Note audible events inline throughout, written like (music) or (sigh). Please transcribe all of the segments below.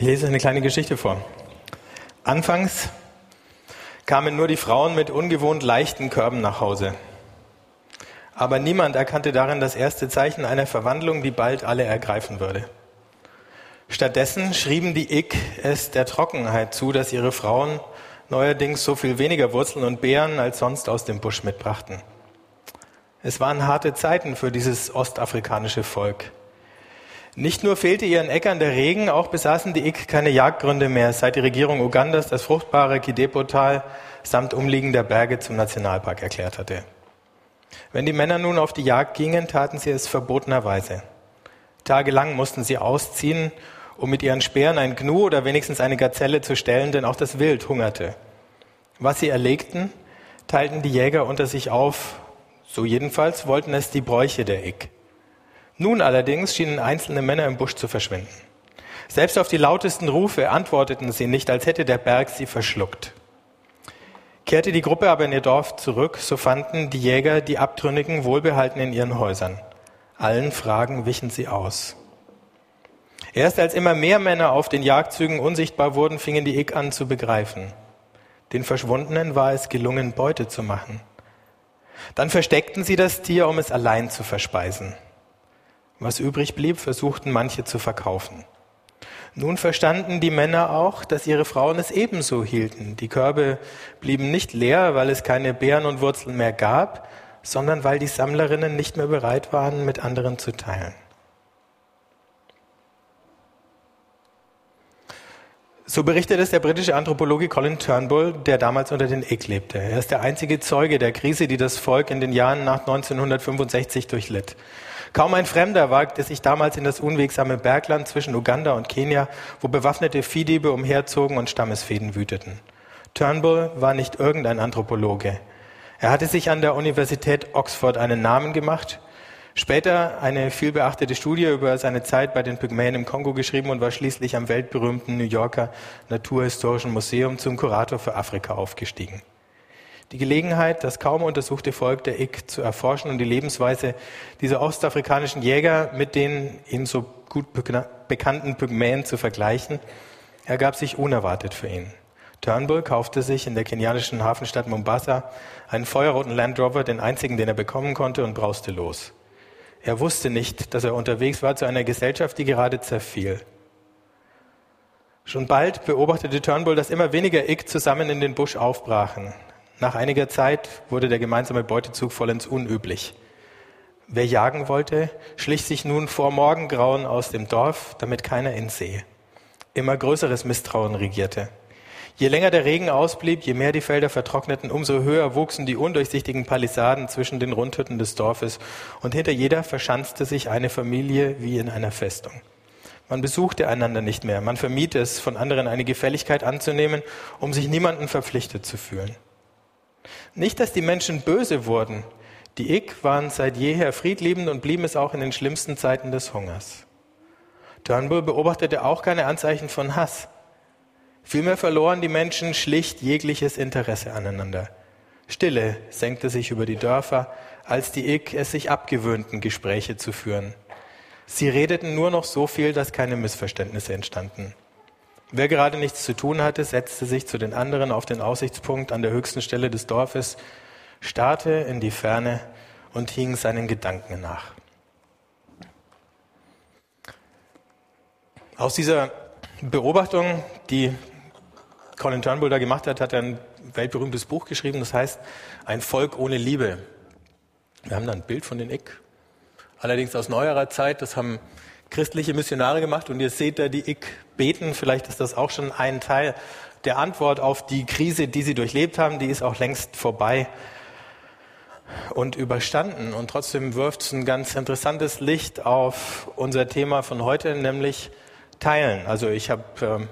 Ich lese eine kleine Geschichte vor. Anfangs kamen nur die Frauen mit ungewohnt leichten Körben nach Hause. Aber niemand erkannte darin das erste Zeichen einer Verwandlung, die bald alle ergreifen würde. Stattdessen schrieben die Ick es der Trockenheit zu, dass ihre Frauen neuerdings so viel weniger Wurzeln und Beeren als sonst aus dem Busch mitbrachten. Es waren harte Zeiten für dieses ostafrikanische Volk. Nicht nur fehlte ihren Äckern der Regen, auch besaßen die Ik keine Jagdgründe mehr, seit die Regierung Ugandas das fruchtbare Kidepo-Tal samt umliegender Berge zum Nationalpark erklärt hatte. Wenn die Männer nun auf die Jagd gingen, taten sie es verbotenerweise. Tagelang mussten sie ausziehen, um mit ihren Speeren ein Gnu oder wenigstens eine Gazelle zu stellen, denn auch das Wild hungerte. Was sie erlegten, teilten die Jäger unter sich auf, so jedenfalls wollten es die Bräuche der Ik. Nun allerdings schienen einzelne Männer im Busch zu verschwinden. Selbst auf die lautesten Rufe antworteten sie nicht, als hätte der Berg sie verschluckt. Kehrte die Gruppe aber in ihr Dorf zurück, so fanden die Jäger die Abtrünnigen wohlbehalten in ihren Häusern. Allen Fragen wichen sie aus. Erst als immer mehr Männer auf den Jagdzügen unsichtbar wurden, fingen die Ik an zu begreifen. Den Verschwundenen war es gelungen, Beute zu machen. Dann versteckten sie das Tier, um es allein zu verspeisen. Was übrig blieb, versuchten manche zu verkaufen. Nun verstanden die Männer auch, dass ihre Frauen es ebenso hielten. Die Körbe blieben nicht leer, weil es keine Beeren und Wurzeln mehr gab, sondern weil die Sammlerinnen nicht mehr bereit waren, mit anderen zu teilen. So berichtet es der britische Anthropologe Colin Turnbull, der damals unter den Ick lebte. Er ist der einzige Zeuge der Krise, die das Volk in den Jahren nach 1965 durchlitt. Kaum ein Fremder wagte sich damals in das unwegsame Bergland zwischen Uganda und Kenia, wo bewaffnete Viehdiebe umherzogen und Stammesfäden wüteten. Turnbull war nicht irgendein Anthropologe. Er hatte sich an der Universität Oxford einen Namen gemacht, später eine vielbeachtete Studie über seine Zeit bei den Pygmäen im Kongo geschrieben und war schließlich am weltberühmten New Yorker Naturhistorischen Museum zum Kurator für Afrika aufgestiegen. Die Gelegenheit, das kaum untersuchte Volk der Ik zu erforschen und die Lebensweise dieser ostafrikanischen Jäger mit den ihm so gut bekannten Pygmäen zu vergleichen, ergab sich unerwartet für ihn. Turnbull kaufte sich in der kenianischen Hafenstadt Mombasa einen feuerroten Land Rover, den einzigen, den er bekommen konnte, und brauste los. Er wusste nicht, dass er unterwegs war zu einer Gesellschaft, die gerade zerfiel. Schon bald beobachtete Turnbull, dass immer weniger Ik zusammen in den Busch aufbrachen. Nach einiger Zeit wurde der gemeinsame Beutezug vollends unüblich. Wer jagen wollte, schlich sich nun vor Morgengrauen aus dem Dorf, damit keiner ihn sehe. Immer größeres Misstrauen regierte. Je länger der Regen ausblieb, je mehr die Felder vertrockneten, umso höher wuchsen die undurchsichtigen Palisaden zwischen den Rundhütten des Dorfes, und hinter jeder verschanzte sich eine Familie wie in einer Festung. Man besuchte einander nicht mehr, man vermied es, von anderen eine Gefälligkeit anzunehmen, um sich niemanden verpflichtet zu fühlen. Nicht, dass die Menschen böse wurden. Die Ik waren seit jeher friedliebend und blieben es auch in den schlimmsten Zeiten des Hungers. Turnbull beobachtete auch keine Anzeichen von Hass. Vielmehr verloren die Menschen schlicht jegliches Interesse aneinander. Stille senkte sich über die Dörfer, als die Ik es sich abgewöhnten, Gespräche zu führen. Sie redeten nur noch so viel, dass keine Missverständnisse entstanden. Wer gerade nichts zu tun hatte, setzte sich zu den anderen auf den Aussichtspunkt an der höchsten Stelle des Dorfes, starrte in die Ferne und hing seinen Gedanken nach. Aus dieser Beobachtung, die Colin Turnbull da gemacht hat, hat er ein weltberühmtes Buch geschrieben, das heißt Ein Volk ohne Liebe. Wir haben da ein Bild von den Ick, allerdings aus neuerer Zeit, das haben christliche Missionare gemacht und ihr seht da die Ick beten. Vielleicht ist das auch schon ein Teil der Antwort auf die Krise, die sie durchlebt haben. Die ist auch längst vorbei und überstanden. Und trotzdem wirft es ein ganz interessantes Licht auf unser Thema von heute, nämlich Teilen. Also ich habe, äh,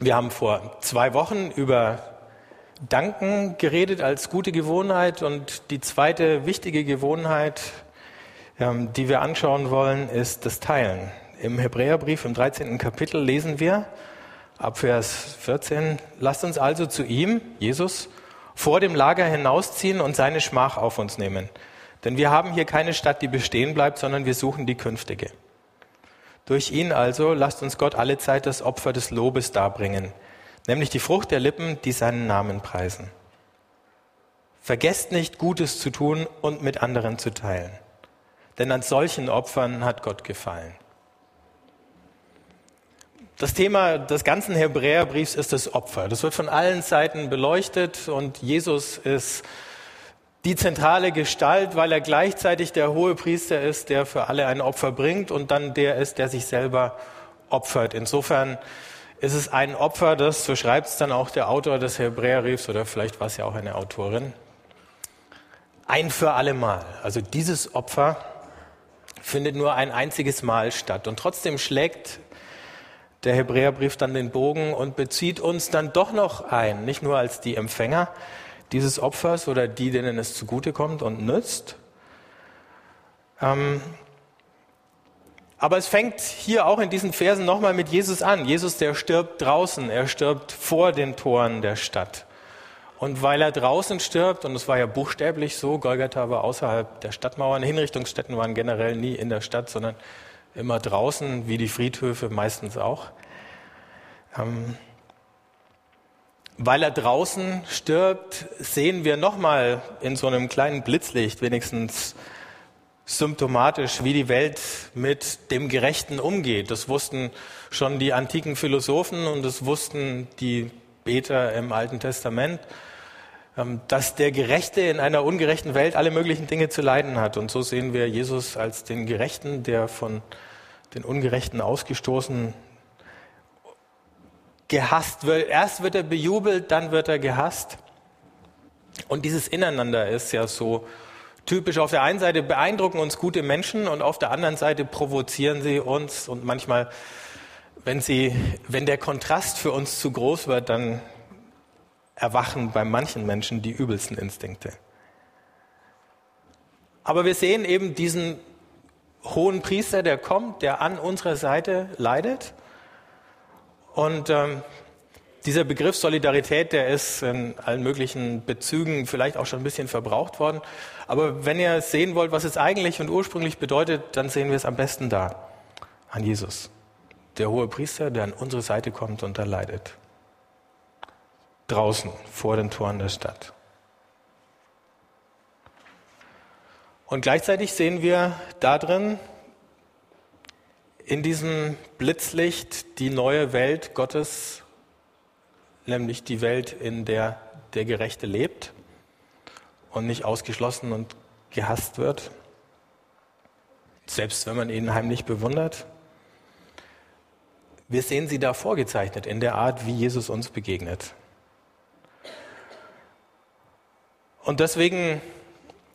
wir haben vor zwei Wochen über Danken geredet als gute Gewohnheit und die zweite wichtige Gewohnheit ähm, die wir anschauen wollen, ist das Teilen. Im Hebräerbrief im 13. Kapitel lesen wir ab Vers 14, lasst uns also zu ihm, Jesus, vor dem Lager hinausziehen und seine Schmach auf uns nehmen. Denn wir haben hier keine Stadt, die bestehen bleibt, sondern wir suchen die künftige. Durch ihn also lasst uns Gott alle Zeit das Opfer des Lobes darbringen, nämlich die Frucht der Lippen, die seinen Namen preisen. Vergesst nicht, Gutes zu tun und mit anderen zu teilen, denn an solchen Opfern hat Gott gefallen. Das Thema des ganzen Hebräerbriefs ist das Opfer. Das wird von allen Seiten beleuchtet und Jesus ist die zentrale Gestalt, weil er gleichzeitig der hohe Priester ist, der für alle ein Opfer bringt und dann der ist, der sich selber opfert. Insofern ist es ein Opfer, das, so schreibt es dann auch der Autor des Hebräerbriefs oder vielleicht war es ja auch eine Autorin, ein für alle Mal. Also dieses Opfer findet nur ein einziges Mal statt und trotzdem schlägt der Hebräerbrief dann den Bogen und bezieht uns dann doch noch ein, nicht nur als die Empfänger dieses Opfers oder die, denen es zugutekommt und nützt. Ähm, aber es fängt hier auch in diesen Versen nochmal mit Jesus an. Jesus, der stirbt draußen, er stirbt vor den Toren der Stadt. Und weil er draußen stirbt, und es war ja buchstäblich so, Golgatha war außerhalb der Stadtmauern, Hinrichtungsstätten waren generell nie in der Stadt, sondern immer draußen, wie die Friedhöfe meistens auch. Ähm, weil er draußen stirbt, sehen wir nochmal in so einem kleinen Blitzlicht wenigstens symptomatisch, wie die Welt mit dem Gerechten umgeht. Das wussten schon die antiken Philosophen und das wussten die Beter im Alten Testament, ähm, dass der Gerechte in einer ungerechten Welt alle möglichen Dinge zu leiden hat. Und so sehen wir Jesus als den Gerechten, der von den Ungerechten ausgestoßen, gehasst wird. Erst wird er bejubelt, dann wird er gehasst. Und dieses Ineinander ist ja so typisch. Auf der einen Seite beeindrucken uns gute Menschen und auf der anderen Seite provozieren sie uns und manchmal, wenn sie, wenn der Kontrast für uns zu groß wird, dann erwachen bei manchen Menschen die übelsten Instinkte. Aber wir sehen eben diesen hohen Priester, der kommt, der an unserer Seite leidet. Und ähm, dieser Begriff Solidarität, der ist in allen möglichen Bezügen vielleicht auch schon ein bisschen verbraucht worden. Aber wenn ihr sehen wollt, was es eigentlich und ursprünglich bedeutet, dann sehen wir es am besten da, an Jesus. Der hohe Priester, der an unsere Seite kommt und da leidet. Draußen, vor den Toren der Stadt. Und gleichzeitig sehen wir da drin, in diesem Blitzlicht, die neue Welt Gottes, nämlich die Welt, in der der Gerechte lebt und nicht ausgeschlossen und gehasst wird, selbst wenn man ihn heimlich bewundert. Wir sehen sie da vorgezeichnet in der Art, wie Jesus uns begegnet. Und deswegen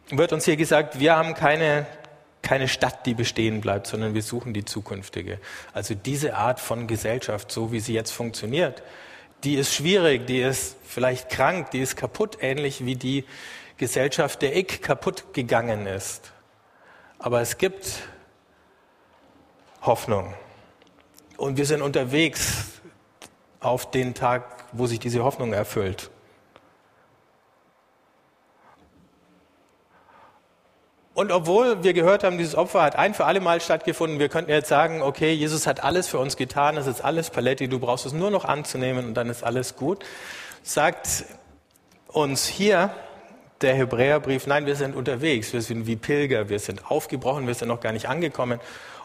wird uns hier gesagt, wir haben keine, keine Stadt, die bestehen bleibt, sondern wir suchen die zukünftige. Also diese Art von Gesellschaft, so wie sie jetzt funktioniert, die ist schwierig, die ist vielleicht krank, die ist kaputt, ähnlich wie die Gesellschaft der Ich kaputt gegangen ist. Aber es gibt Hoffnung. Und wir sind unterwegs auf den Tag, wo sich diese Hoffnung erfüllt. Und obwohl wir gehört haben, dieses Opfer hat ein für alle Mal stattgefunden, wir könnten jetzt sagen, okay, Jesus hat alles für uns getan, es ist alles Paletti, du brauchst es nur noch anzunehmen und dann ist alles gut, sagt uns hier der Hebräerbrief, nein, wir sind unterwegs, wir sind wie Pilger, wir sind aufgebrochen, wir sind noch gar nicht angekommen.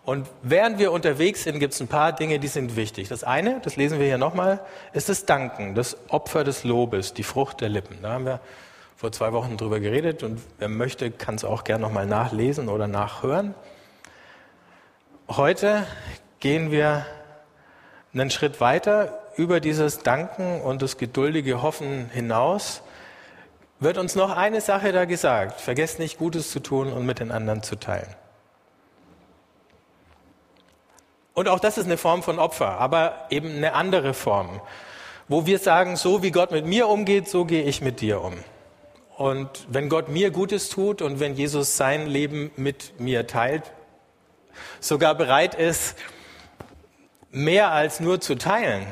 Und während wir unterwegs sind, gibt es ein paar Dinge, die sind wichtig. Das eine, das lesen wir hier nochmal, ist das Danken, das Opfer des Lobes, die Frucht der Lippen. Da haben wir vor zwei Wochen drüber geredet und wer möchte, kann es auch gerne nochmal nachlesen oder nachhören. Heute gehen wir einen Schritt weiter über dieses Danken und das geduldige Hoffen hinaus. Wird uns noch eine Sache da gesagt. Vergesst nicht, Gutes zu tun und mit den anderen zu teilen. Und auch das ist eine Form von Opfer, aber eben eine andere Form, wo wir sagen, so wie Gott mit mir umgeht, so gehe ich mit dir um. Und wenn Gott mir Gutes tut und wenn Jesus sein Leben mit mir teilt, sogar bereit ist, mehr als nur zu teilen,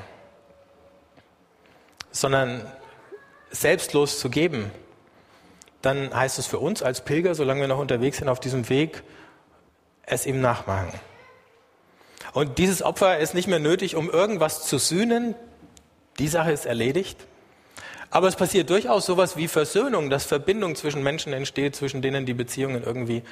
sondern selbstlos zu geben, dann heißt es für uns als Pilger, solange wir noch unterwegs sind auf diesem Weg, es ihm nachmachen. Und dieses Opfer ist nicht mehr nötig, um irgendwas zu sühnen. Die Sache ist erledigt. Aber es passiert durchaus sowas wie Versöhnung, dass Verbindung zwischen Menschen entsteht, zwischen denen die Beziehungen irgendwie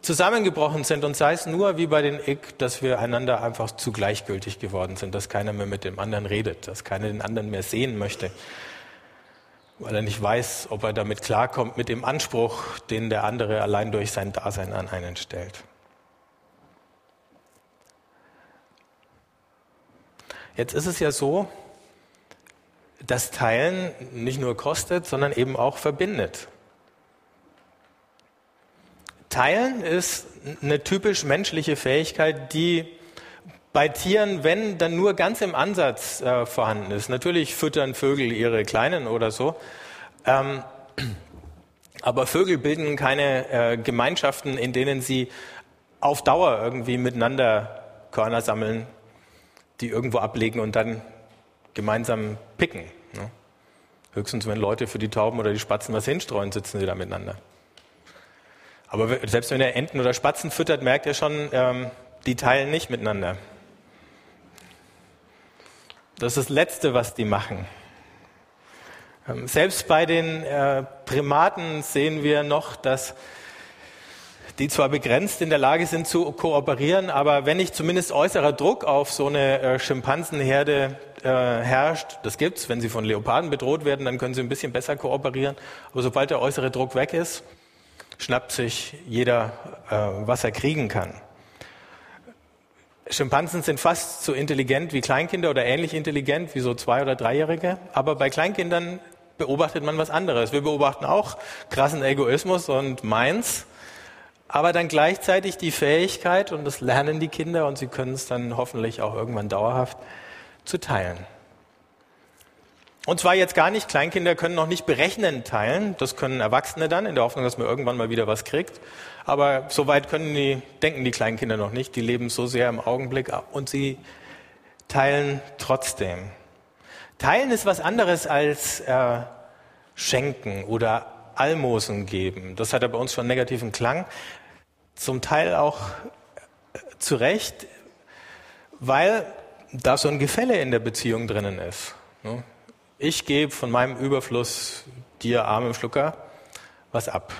zusammengebrochen sind und sei es nur wie bei den Ick, dass wir einander einfach zu gleichgültig geworden sind, dass keiner mehr mit dem anderen redet, dass keiner den anderen mehr sehen möchte, weil er nicht weiß, ob er damit klarkommt mit dem Anspruch, den der andere allein durch sein Dasein an einen stellt. Jetzt ist es ja so, dass Teilen nicht nur kostet, sondern eben auch verbindet. Teilen ist eine typisch menschliche Fähigkeit, die bei Tieren, wenn, dann nur ganz im Ansatz äh, vorhanden ist. Natürlich füttern Vögel ihre Kleinen oder so. Ähm, aber Vögel bilden keine äh, Gemeinschaften, in denen sie auf Dauer irgendwie miteinander Körner sammeln, die irgendwo ablegen und dann gemeinsam picken. Ne? Höchstens, wenn Leute für die Tauben oder die Spatzen was hinstreuen, sitzen sie da miteinander. Aber selbst wenn er Enten oder Spatzen füttert, merkt er schon, ähm, die teilen nicht miteinander. Das ist das Letzte, was die machen. Ähm, selbst bei den äh, Primaten sehen wir noch, dass die zwar begrenzt in der Lage sind zu kooperieren, aber wenn nicht zumindest äußerer Druck auf so eine äh, Schimpansenherde äh, herrscht, das gibt's, wenn sie von Leoparden bedroht werden, dann können sie ein bisschen besser kooperieren. Aber sobald der äußere Druck weg ist, schnappt sich jeder, äh, was er kriegen kann. Schimpansen sind fast so intelligent wie Kleinkinder oder ähnlich intelligent wie so zwei- oder dreijährige. Aber bei Kleinkindern beobachtet man was anderes. Wir beobachten auch krassen Egoismus und Meins, aber dann gleichzeitig die Fähigkeit, und das lernen die Kinder und sie können es dann hoffentlich auch irgendwann dauerhaft, zu teilen. Und zwar jetzt gar nicht, Kleinkinder können noch nicht berechnen teilen, das können Erwachsene dann, in der Hoffnung, dass man irgendwann mal wieder was kriegt. Aber so weit können die, denken die Kleinkinder noch nicht, die leben so sehr im Augenblick und sie teilen trotzdem. Teilen ist was anderes als äh, schenken oder Almosen geben. Das hat ja bei uns schon negativen Klang. Zum Teil auch äh, zu Recht, weil da so ein Gefälle in der Beziehung drinnen ist. Ne? Ich gebe von meinem Überfluss dir, arme Schlucker, was ab.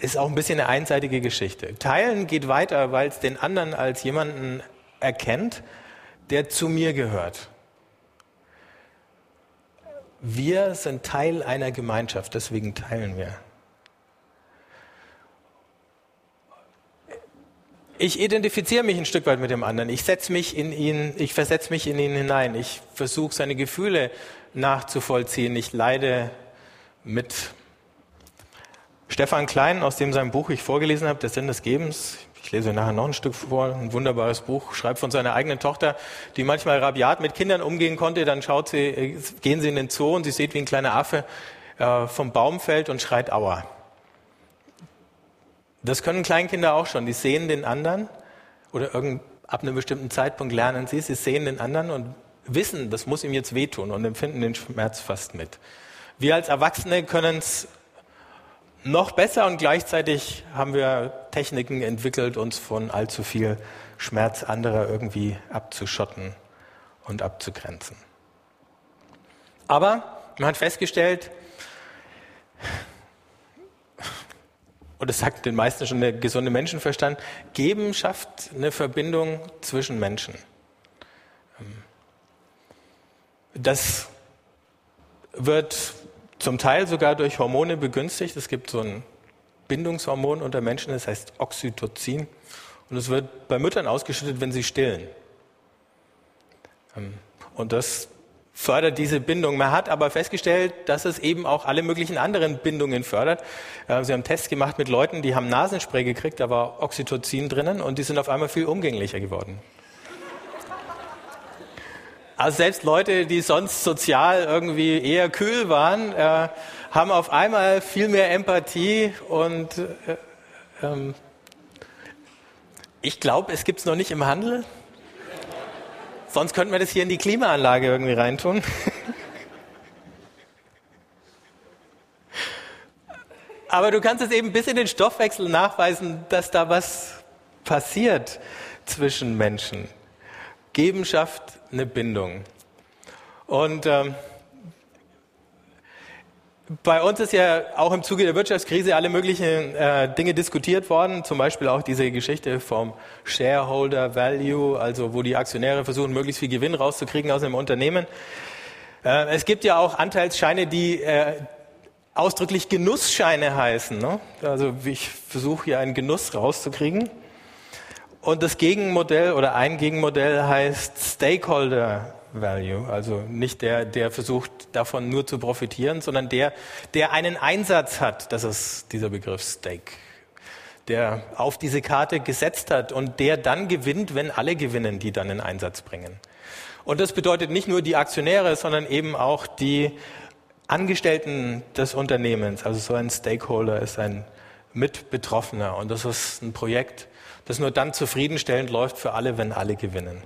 Ist auch ein bisschen eine einseitige Geschichte. Teilen geht weiter, weil es den anderen als jemanden erkennt, der zu mir gehört. Wir sind Teil einer Gemeinschaft, deswegen teilen wir. ich identifiziere mich ein Stück weit mit dem anderen. Ich setze mich in ihn, ich versetze mich in ihn hinein. Ich versuche seine Gefühle nachzuvollziehen. Ich leide mit. Stefan Klein, aus dem sein Buch ich vorgelesen habe, Der Sinn des Gebens. Ich lese nachher noch ein Stück vor, ein wunderbares Buch, schreibt von seiner eigenen Tochter, die manchmal rabiat mit Kindern umgehen konnte. Dann schaut sie, gehen sie in den Zoo und sie sieht, wie ein kleiner Affe äh, vom Baum fällt und schreit Aua. Das können Kleinkinder auch schon. Die sehen den anderen oder irgend, ab einem bestimmten Zeitpunkt lernen sie, sie sehen den anderen und wissen, das muss ihm jetzt wehtun und empfinden den Schmerz fast mit. Wir als Erwachsene können es noch besser und gleichzeitig haben wir Techniken entwickelt, uns von allzu viel Schmerz anderer irgendwie abzuschotten und abzugrenzen. Aber man hat festgestellt, und das sagt den meisten schon der gesunde Menschenverstand, geben schafft eine Verbindung zwischen Menschen. Das wird zum Teil sogar durch Hormone begünstigt. Es gibt so ein Bindungshormon unter Menschen, das heißt Oxytocin. Und es wird bei Müttern ausgeschüttet, wenn sie stillen. Und das fördert diese Bindung. Man hat aber festgestellt, dass es eben auch alle möglichen anderen Bindungen fördert. Sie haben Tests gemacht mit Leuten, die haben Nasenspray gekriegt, da war Oxytocin drinnen und die sind auf einmal viel umgänglicher geworden. Also selbst Leute, die sonst sozial irgendwie eher kühl waren, äh, haben auf einmal viel mehr Empathie und äh, ähm, ich glaube, es gibt es noch nicht im Handel. Sonst könnten wir das hier in die Klimaanlage irgendwie reintun. (laughs) Aber du kannst es eben bis in den Stoffwechsel nachweisen, dass da was passiert zwischen Menschen. Geben schafft eine Bindung. Und ähm, bei uns ist ja auch im Zuge der Wirtschaftskrise alle möglichen äh, Dinge diskutiert worden, zum Beispiel auch diese Geschichte vom Shareholder Value, also wo die Aktionäre versuchen, möglichst viel Gewinn rauszukriegen aus einem Unternehmen. Äh, es gibt ja auch Anteilsscheine, die äh, ausdrücklich Genussscheine heißen. Ne? Also ich versuche hier einen Genuss rauszukriegen. Und das Gegenmodell oder ein Gegenmodell heißt Stakeholder Value, also nicht der, der versucht davon nur zu profitieren, sondern der, der einen Einsatz hat. Das ist dieser Begriff Stake, der auf diese Karte gesetzt hat und der dann gewinnt, wenn alle gewinnen, die dann in Einsatz bringen. Und das bedeutet nicht nur die Aktionäre, sondern eben auch die Angestellten des Unternehmens. Also so ein Stakeholder ist ein Mitbetroffener und das ist ein Projekt, das nur dann zufriedenstellend läuft für alle, wenn alle gewinnen.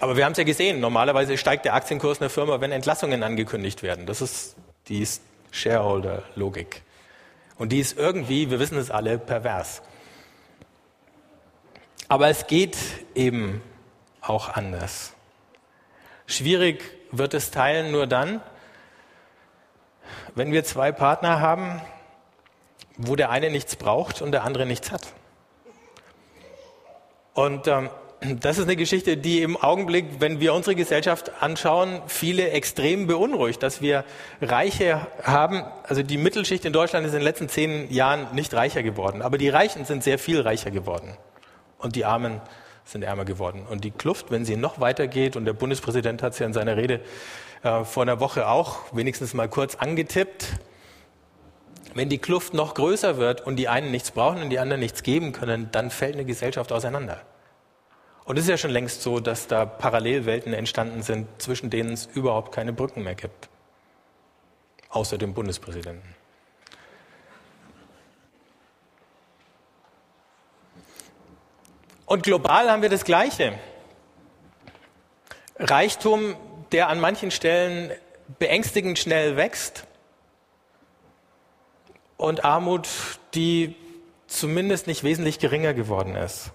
Aber wir haben es ja gesehen, normalerweise steigt der Aktienkurs einer Firma, wenn Entlassungen angekündigt werden. Das ist die Shareholder-Logik. Und die ist irgendwie, wir wissen es alle, pervers. Aber es geht eben auch anders. Schwierig wird es teilen nur dann, wenn wir zwei Partner haben, wo der eine nichts braucht und der andere nichts hat. Und ähm, das ist eine Geschichte, die im Augenblick, wenn wir unsere Gesellschaft anschauen, viele extrem beunruhigt, dass wir Reiche haben. Also die Mittelschicht in Deutschland ist in den letzten zehn Jahren nicht reicher geworden, aber die Reichen sind sehr viel reicher geworden und die Armen sind ärmer geworden. Und die Kluft, wenn sie noch weitergeht, und der Bundespräsident hat es ja in seiner Rede äh, vor einer Woche auch wenigstens mal kurz angetippt, wenn die Kluft noch größer wird und die einen nichts brauchen und die anderen nichts geben können, dann fällt eine Gesellschaft auseinander. Und es ist ja schon längst so, dass da Parallelwelten entstanden sind, zwischen denen es überhaupt keine Brücken mehr gibt. Außer dem Bundespräsidenten. Und global haben wir das Gleiche. Reichtum, der an manchen Stellen beängstigend schnell wächst und Armut, die zumindest nicht wesentlich geringer geworden ist.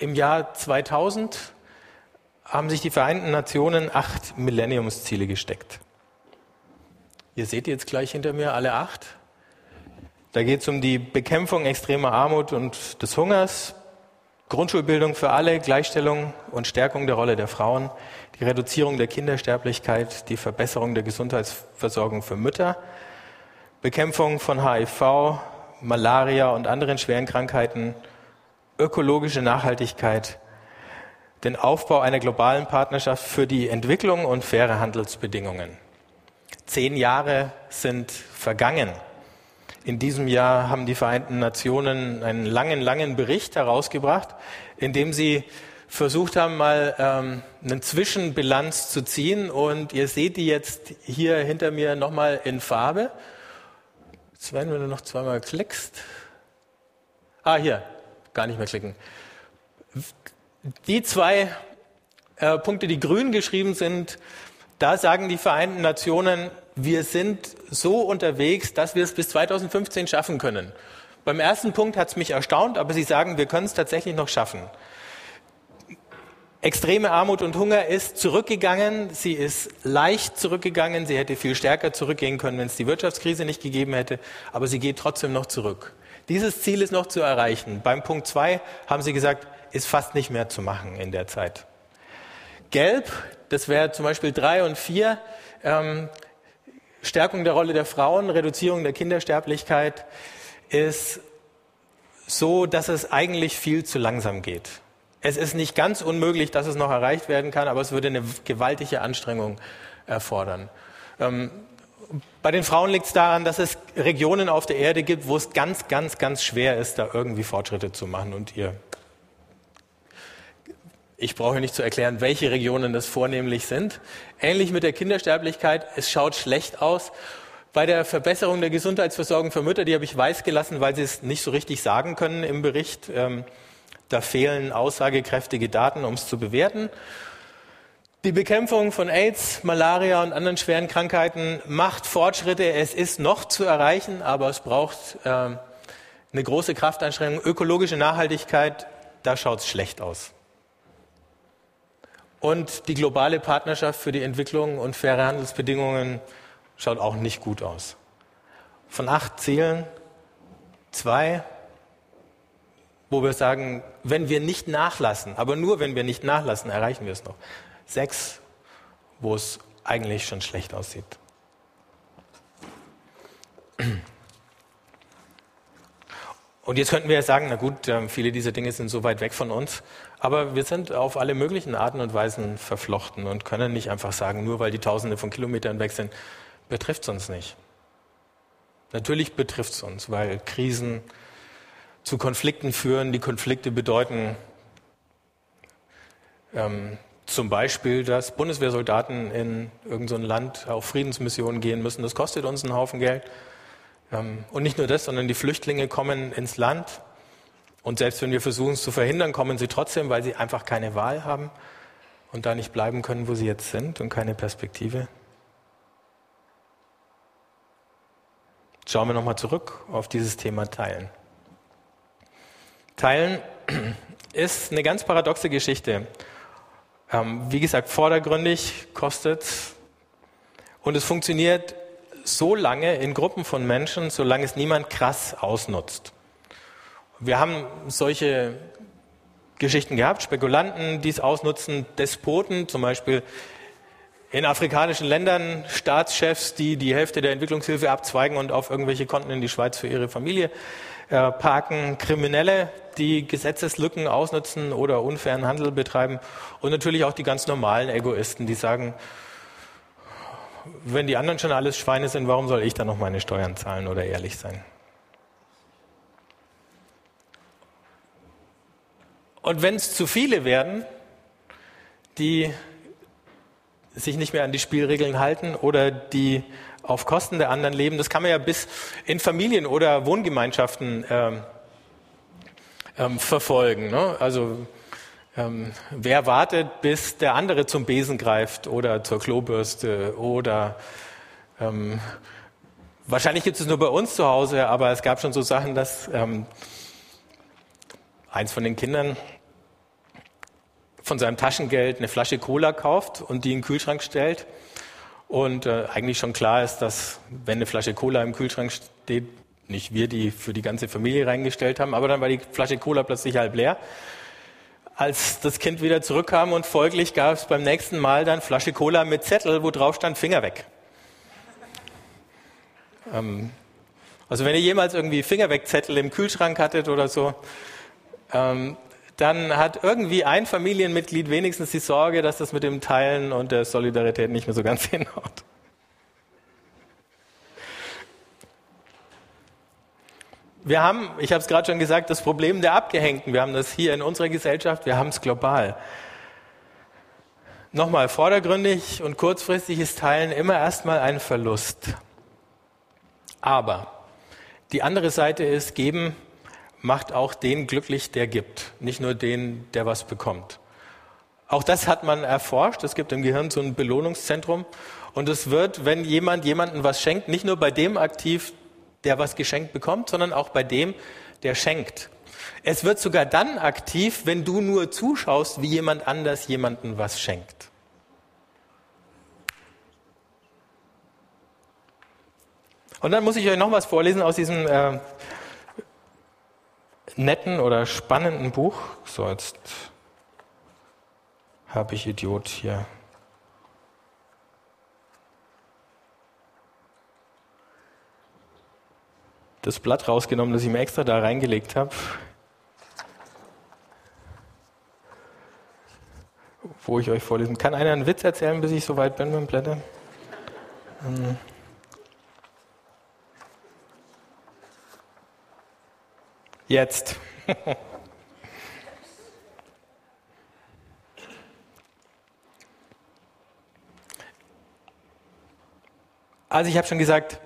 Im Jahr 2000 haben sich die Vereinten Nationen acht Millenniumsziele gesteckt. Ihr seht jetzt gleich hinter mir alle acht. Da geht es um die Bekämpfung extremer Armut und des Hungers, Grundschulbildung für alle, Gleichstellung und Stärkung der Rolle der Frauen, die Reduzierung der Kindersterblichkeit, die Verbesserung der Gesundheitsversorgung für Mütter, Bekämpfung von HIV, Malaria und anderen schweren Krankheiten ökologische Nachhaltigkeit, den Aufbau einer globalen Partnerschaft für die Entwicklung und faire Handelsbedingungen. Zehn Jahre sind vergangen. In diesem Jahr haben die Vereinten Nationen einen langen, langen Bericht herausgebracht, in dem sie versucht haben, mal ähm, eine Zwischenbilanz zu ziehen. Und ihr seht die jetzt hier hinter mir nochmal in Farbe. Sven, wenn du noch zweimal klickst. Ah, hier, gar nicht mehr klicken. Die zwei äh, Punkte, die grün geschrieben sind, da sagen die Vereinten Nationen, wir sind so unterwegs, dass wir es bis 2015 schaffen können. Beim ersten Punkt hat es mich erstaunt, aber sie sagen, wir können es tatsächlich noch schaffen. Extreme Armut und Hunger ist zurückgegangen. Sie ist leicht zurückgegangen. Sie hätte viel stärker zurückgehen können, wenn es die Wirtschaftskrise nicht gegeben hätte. Aber sie geht trotzdem noch zurück. Dieses Ziel ist noch zu erreichen. Beim Punkt zwei haben Sie gesagt, ist fast nicht mehr zu machen in der Zeit. Gelb, das wäre zum Beispiel drei und vier, ähm, Stärkung der Rolle der Frauen, Reduzierung der Kindersterblichkeit, ist so, dass es eigentlich viel zu langsam geht. Es ist nicht ganz unmöglich, dass es noch erreicht werden kann, aber es würde eine gewaltige Anstrengung erfordern. Ähm, bei den Frauen liegt es daran, dass es Regionen auf der Erde gibt, wo es ganz, ganz, ganz schwer ist, da irgendwie Fortschritte zu machen. Und ihr, ich brauche nicht zu erklären, welche Regionen das vornehmlich sind. Ähnlich mit der Kindersterblichkeit, es schaut schlecht aus. Bei der Verbesserung der Gesundheitsversorgung für Mütter, die habe ich weiß gelassen, weil sie es nicht so richtig sagen können im Bericht. Ähm, da fehlen aussagekräftige Daten, um es zu bewerten. Die Bekämpfung von AIDS, Malaria und anderen schweren Krankheiten macht Fortschritte. Es ist noch zu erreichen, aber es braucht äh, eine große Kraftanstrengung. Ökologische Nachhaltigkeit, da schaut es schlecht aus. Und die globale Partnerschaft für die Entwicklung und faire Handelsbedingungen schaut auch nicht gut aus. Von acht Zielen, zwei, wo wir sagen, wenn wir nicht nachlassen, aber nur wenn wir nicht nachlassen, erreichen wir es noch sechs, wo es eigentlich schon schlecht aussieht. Und jetzt könnten wir ja sagen, na gut, ähm, viele dieser Dinge sind so weit weg von uns, aber wir sind auf alle möglichen Arten und Weisen verflochten und können nicht einfach sagen, nur weil die Tausende von Kilometern weg sind, betrifft es uns nicht. Natürlich betrifft es uns, weil Krisen zu Konflikten führen, die Konflikte bedeuten ähm, zum Beispiel, dass Bundeswehrsoldaten in irgendein Land auf Friedensmissionen gehen müssen. Das kostet uns einen Haufen Geld. Ähm, und nicht nur das, sondern die Flüchtlinge kommen ins Land. Und selbst wenn wir versuchen es zu verhindern, kommen sie trotzdem, weil sie einfach keine Wahl haben und da nicht bleiben können, wo sie jetzt sind und keine Perspektive. Schauen wir nochmal zurück auf dieses Thema Teilen. Teilen ist eine ganz paradoxe Geschichte. Ähm, wie gesagt, vordergründig kostet und es funktioniert so lange in Gruppen von Menschen, solange es niemand krass ausnutzt. Wir haben solche Geschichten gehabt, Spekulanten, die es ausnutzen, Despoten, zum Beispiel in afrikanischen Ländern Staatschefs, die die Hälfte der Entwicklungshilfe abzweigen und auf irgendwelche Konten in die Schweiz für ihre Familie äh, parken, Kriminelle, die Gesetzeslücken ausnutzen oder unfairen Handel betreiben und natürlich auch die ganz normalen Egoisten, die sagen, wenn die anderen schon alles Schweine sind, warum soll ich dann noch meine Steuern zahlen oder ehrlich sein? Und wenn es zu viele werden, die sich nicht mehr an die Spielregeln halten oder die auf Kosten der anderen leben. Das kann man ja bis in Familien oder Wohngemeinschaften ähm, ähm, verfolgen. Ne? Also ähm, wer wartet, bis der andere zum Besen greift oder zur Klobürste oder ähm, wahrscheinlich gibt es nur bei uns zu Hause, aber es gab schon so Sachen, dass ähm, eins von den Kindern von seinem Taschengeld eine Flasche Cola kauft und die in den Kühlschrank stellt. Und äh, eigentlich schon klar ist, dass wenn eine Flasche Cola im Kühlschrank steht, nicht wir die für die ganze Familie reingestellt haben, aber dann war die Flasche Cola plötzlich halb leer. Als das Kind wieder zurückkam und folglich gab es beim nächsten Mal dann Flasche Cola mit Zettel, wo drauf stand Finger weg. Ähm, also wenn ihr jemals irgendwie Finger weg Zettel im Kühlschrank hattet oder so, ähm, dann hat irgendwie ein Familienmitglied wenigstens die Sorge, dass das mit dem Teilen und der Solidarität nicht mehr so ganz (laughs) hinhaut. Wir haben, ich habe es gerade schon gesagt, das Problem der Abgehängten. Wir haben das hier in unserer Gesellschaft, wir haben es global. Nochmal, vordergründig und kurzfristig ist Teilen immer erstmal ein Verlust. Aber die andere Seite ist, geben macht auch den glücklich, der gibt, nicht nur den, der was bekommt. Auch das hat man erforscht. Es gibt im Gehirn so ein Belohnungszentrum. Und es wird, wenn jemand jemandem was schenkt, nicht nur bei dem aktiv, der was geschenkt bekommt, sondern auch bei dem, der schenkt. Es wird sogar dann aktiv, wenn du nur zuschaust, wie jemand anders jemandem was schenkt. Und dann muss ich euch noch was vorlesen aus diesem äh, netten oder spannenden Buch. So, jetzt habe ich Idiot hier. Das Blatt rausgenommen, das ich mir extra da reingelegt habe. Wo ich euch vorlesen kann. Einer einen Witz erzählen, bis ich soweit bin mit dem Blätter? Hm. Jetzt. (laughs) Also ich habe schon gesagt,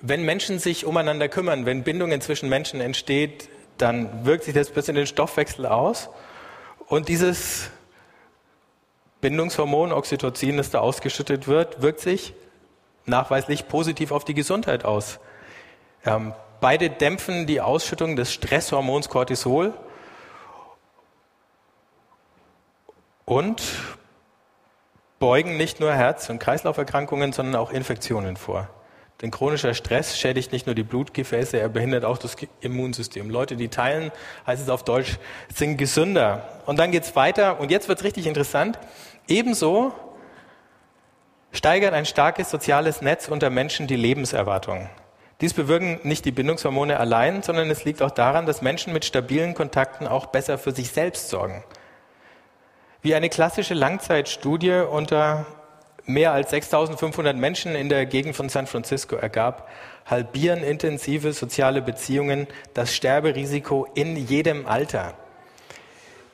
wenn Menschen sich umeinander kümmern, wenn Bindungen zwischen Menschen entsteht, dann wirkt sich das bis in den Stoffwechsel aus. Und dieses Bindungshormon Oxytocin, das da ausgeschüttet wird, wirkt sich nachweislich positiv auf die Gesundheit aus. Ähm, beide dämpfen die Ausschüttung des Stresshormons Cortisol und beugen nicht nur Herz- und Kreislauferkrankungen, sondern auch Infektionen vor. Denn chronischer Stress schädigt nicht nur die Blutgefäße, er behindert auch das Immunsystem. Leute, die teilen, heißt es auf Deutsch, sind gesünder. Und dann geht's weiter und jetzt wird's richtig interessant. Ebenso steigert ein starkes soziales Netz unter Menschen die Lebenserwartung. Dies bewirken nicht die Bindungshormone allein, sondern es liegt auch daran, dass Menschen mit stabilen Kontakten auch besser für sich selbst sorgen. Wie eine klassische Langzeitstudie unter mehr als 6500 Menschen in der Gegend von San Francisco ergab, halbieren intensive soziale Beziehungen das Sterberisiko in jedem Alter.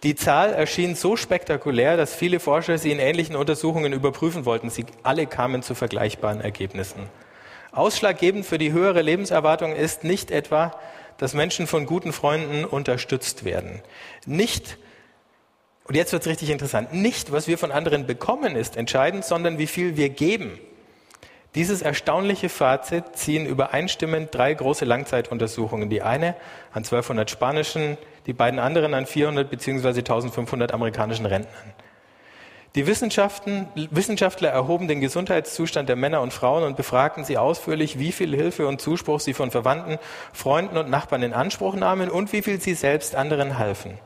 Die Zahl erschien so spektakulär, dass viele Forscher sie in ähnlichen Untersuchungen überprüfen wollten. Sie alle kamen zu vergleichbaren Ergebnissen. Ausschlaggebend für die höhere Lebenserwartung ist nicht etwa, dass Menschen von guten Freunden unterstützt werden. Nicht, und jetzt wird es richtig interessant, nicht, was wir von anderen bekommen, ist entscheidend, sondern wie viel wir geben. Dieses erstaunliche Fazit ziehen übereinstimmend drei große Langzeituntersuchungen. Die eine an 1200 spanischen, die beiden anderen an 400 bzw. 1500 amerikanischen Rentnern. Die Wissenschaftler erhoben den Gesundheitszustand der Männer und Frauen und befragten sie ausführlich, wie viel Hilfe und Zuspruch sie von Verwandten, Freunden und Nachbarn in Anspruch nahmen und wie viel sie selbst anderen halfen.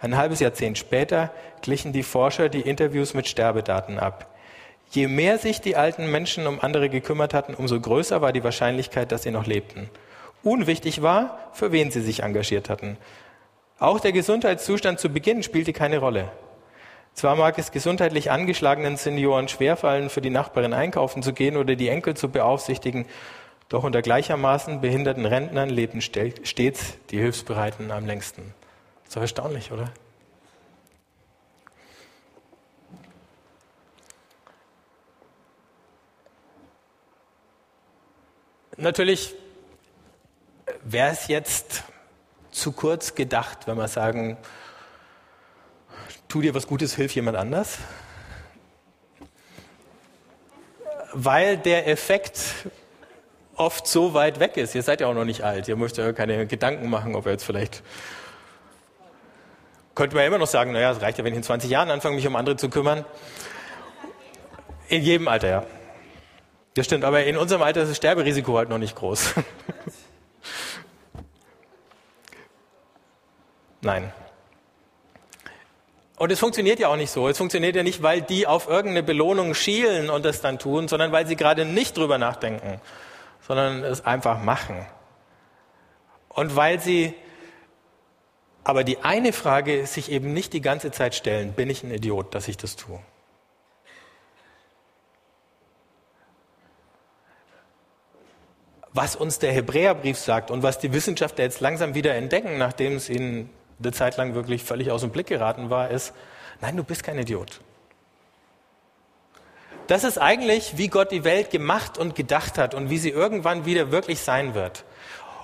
Ein halbes Jahrzehnt später glichen die Forscher die Interviews mit Sterbedaten ab. Je mehr sich die alten Menschen um andere gekümmert hatten, umso größer war die Wahrscheinlichkeit, dass sie noch lebten. Unwichtig war, für wen sie sich engagiert hatten. Auch der Gesundheitszustand zu Beginn spielte keine Rolle. Zwar mag es gesundheitlich angeschlagenen Senioren schwerfallen, für die Nachbarin einkaufen zu gehen oder die Enkel zu beaufsichtigen, doch unter gleichermaßen behinderten Rentnern lebten stets die Hilfsbereiten am längsten. So erstaunlich, oder? Natürlich wäre es jetzt zu kurz gedacht, wenn wir sagen, tu dir was Gutes, hilf jemand anders. Weil der Effekt oft so weit weg ist. Ihr seid ja auch noch nicht alt. Ihr müsst ja keine Gedanken machen, ob er jetzt vielleicht. Könnte man ja immer noch sagen, naja, es reicht ja, wenn ich in 20 Jahren anfange, mich um andere zu kümmern. In jedem Alter, ja. Das stimmt, aber in unserem Alter ist das Sterberisiko halt noch nicht groß. (laughs) Nein. Und es funktioniert ja auch nicht so. Es funktioniert ja nicht, weil die auf irgendeine Belohnung schielen und das dann tun, sondern weil sie gerade nicht drüber nachdenken, sondern es einfach machen. Und weil sie aber die eine Frage sich eben nicht die ganze Zeit stellen, bin ich ein Idiot, dass ich das tue? was uns der Hebräerbrief sagt und was die Wissenschaftler jetzt langsam wieder entdecken, nachdem es ihnen eine Zeit lang wirklich völlig aus dem Blick geraten war, ist, nein, du bist kein Idiot. Das ist eigentlich, wie Gott die Welt gemacht und gedacht hat und wie sie irgendwann wieder wirklich sein wird.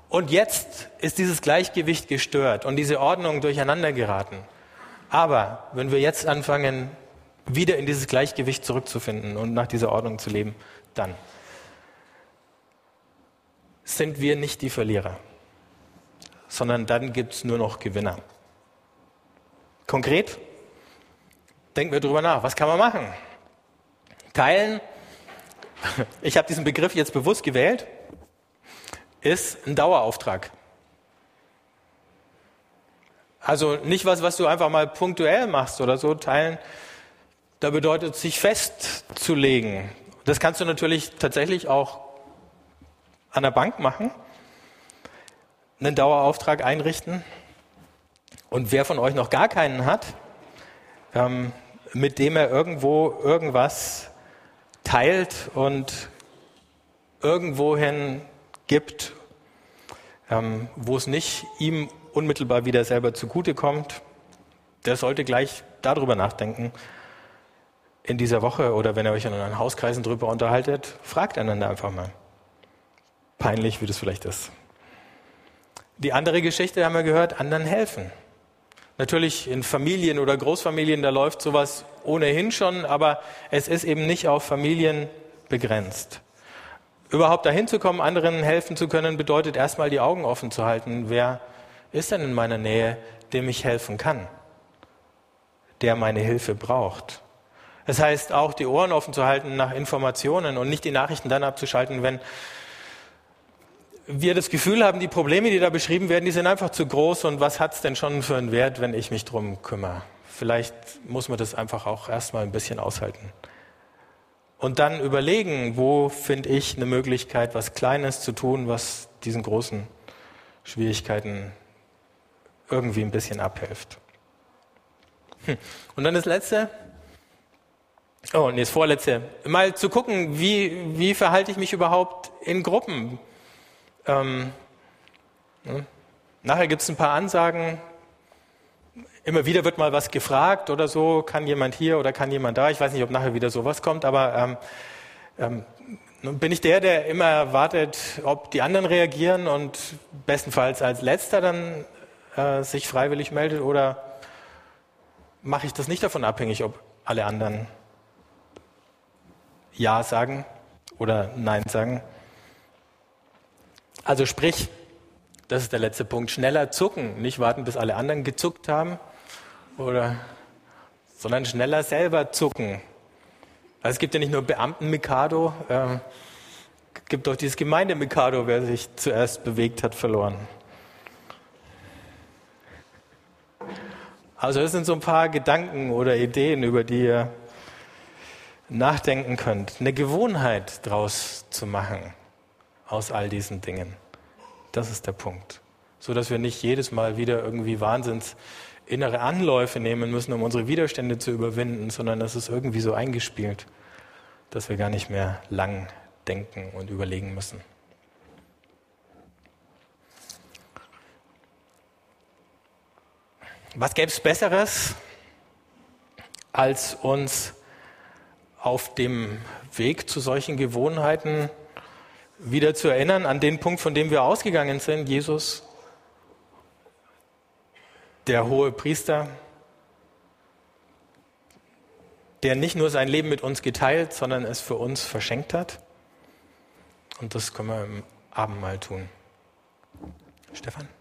Und jetzt ist dieses Gleichgewicht gestört und diese Ordnung durcheinander geraten. Aber wenn wir jetzt anfangen, wieder in dieses Gleichgewicht zurückzufinden und nach dieser Ordnung zu leben, dann sind wir nicht die Verlierer, sondern dann gibt es nur noch Gewinner. Konkret, denken wir darüber nach, was kann man machen? Teilen, (laughs) ich habe diesen Begriff jetzt bewusst gewählt, ist ein Dauerauftrag. Also nicht was, was du einfach mal punktuell machst oder so. Teilen, da bedeutet sich festzulegen. Das kannst du natürlich tatsächlich auch an der Bank machen, einen Dauerauftrag einrichten. Und wer von euch noch gar keinen hat, ähm, mit dem er irgendwo irgendwas teilt und irgendwohin gibt, ähm, wo es nicht ihm unmittelbar wieder selber zugutekommt, der sollte gleich darüber nachdenken. In dieser Woche oder wenn ihr euch in euren Hauskreisen darüber unterhaltet, fragt einander einfach mal peinlich, wie das vielleicht ist. Die andere Geschichte haben wir gehört, anderen helfen. Natürlich in Familien oder Großfamilien, da läuft sowas ohnehin schon, aber es ist eben nicht auf Familien begrenzt. Überhaupt dahin zu kommen, anderen helfen zu können, bedeutet erstmal die Augen offen zu halten. Wer ist denn in meiner Nähe, dem ich helfen kann, der meine Hilfe braucht? Das heißt, auch die Ohren offen zu halten nach Informationen und nicht die Nachrichten dann abzuschalten, wenn wir das Gefühl haben, die Probleme, die da beschrieben werden, die sind einfach zu groß und was hat es denn schon für einen Wert, wenn ich mich drum kümmere? Vielleicht muss man das einfach auch erstmal ein bisschen aushalten. Und dann überlegen, wo finde ich eine Möglichkeit, was Kleines zu tun, was diesen großen Schwierigkeiten irgendwie ein bisschen abhilft. Hm. Und dann das Letzte, oh, nee, das Vorletzte, mal zu gucken, wie, wie verhalte ich mich überhaupt in Gruppen? Ähm, ne? Nachher gibt es ein paar Ansagen, Immer wieder wird mal was gefragt oder so, kann jemand hier oder kann jemand da. Ich weiß nicht, ob nachher wieder sowas kommt, aber ähm, ähm, bin ich der, der immer erwartet, ob die anderen reagieren und bestenfalls als letzter dann äh, sich freiwillig meldet oder mache ich das nicht davon abhängig, ob alle anderen Ja sagen oder Nein sagen? Also sprich, das ist der letzte Punkt, schneller zucken, nicht warten, bis alle anderen gezuckt haben oder, sondern schneller selber zucken. Also es gibt ja nicht nur Beamten-Mikado, äh, gibt doch dieses Gemeinde-Mikado, wer sich zuerst bewegt hat, verloren. Also das sind so ein paar Gedanken oder Ideen, über die ihr nachdenken könnt. Eine Gewohnheit draus zu machen aus all diesen Dingen. Das ist der Punkt. So dass wir nicht jedes Mal wieder irgendwie Wahnsinns innere Anläufe nehmen müssen, um unsere Widerstände zu überwinden, sondern es ist irgendwie so eingespielt, dass wir gar nicht mehr lang denken und überlegen müssen. Was gäbe es Besseres, als uns auf dem Weg zu solchen Gewohnheiten wieder zu erinnern an den Punkt, von dem wir ausgegangen sind, Jesus der hohe Priester, der nicht nur sein Leben mit uns geteilt, sondern es für uns verschenkt hat. Und das können wir im Abendmahl tun. Stefan? (laughs)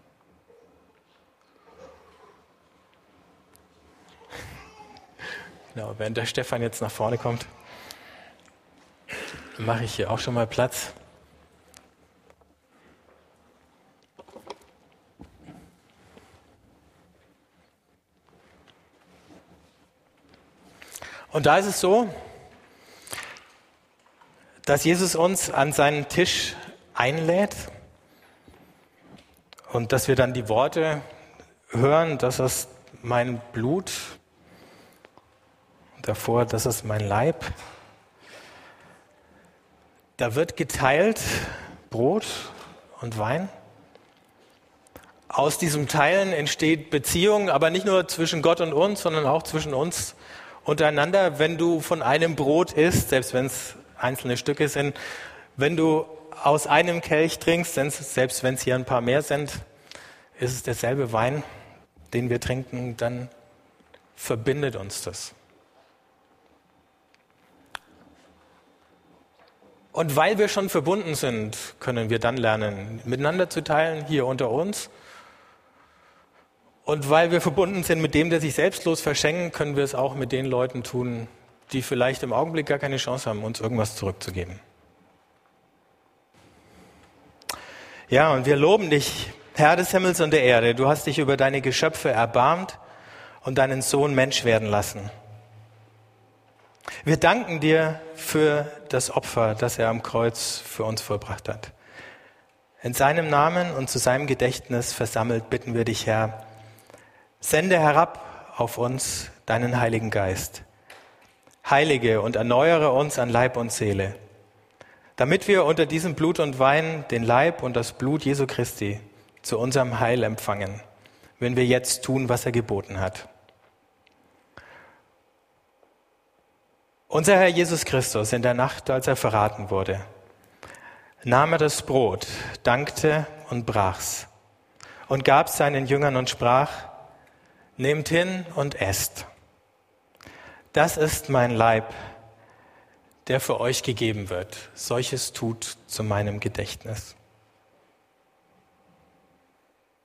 Genau, während der Stefan jetzt nach vorne kommt, mache ich hier auch schon mal Platz. Und da ist es so, dass Jesus uns an seinen Tisch einlädt und dass wir dann die Worte hören, das ist mein Blut, davor, das ist mein Leib. Da wird geteilt Brot und Wein. Aus diesem Teilen entsteht Beziehung, aber nicht nur zwischen Gott und uns, sondern auch zwischen uns untereinander, wenn du von einem Brot isst, selbst wenn es einzelne Stücke sind, wenn du aus einem Kelch trinkst, selbst wenn es hier ein paar mehr sind, ist es derselbe Wein, den wir trinken, dann verbindet uns das. Und weil wir schon verbunden sind, können wir dann lernen, miteinander zu teilen, hier unter uns und weil wir verbunden sind mit dem, der sich selbstlos verschenkt, können wir es auch mit den Leuten tun, die vielleicht im Augenblick gar keine Chance haben, uns irgendwas zurückzugeben. Ja, und wir loben dich, Herr des Himmels und der Erde. Du hast dich über deine Geschöpfe erbarmt und deinen Sohn Mensch werden lassen. Wir danken dir für das Opfer, das er am Kreuz für uns vollbracht hat. In seinem Namen und zu seinem Gedächtnis versammelt bitten wir dich, Herr, Sende herab auf uns deinen Heiligen Geist. Heilige und erneuere uns an Leib und Seele, damit wir unter diesem Blut und Wein den Leib und das Blut Jesu Christi zu unserem Heil empfangen, wenn wir jetzt tun, was er geboten hat. Unser Herr Jesus Christus in der Nacht, als er verraten wurde, nahm er das Brot, dankte und brach's und gab seinen Jüngern und sprach, Nehmt hin und esst. Das ist mein Leib, der für euch gegeben wird. Solches tut zu meinem Gedächtnis.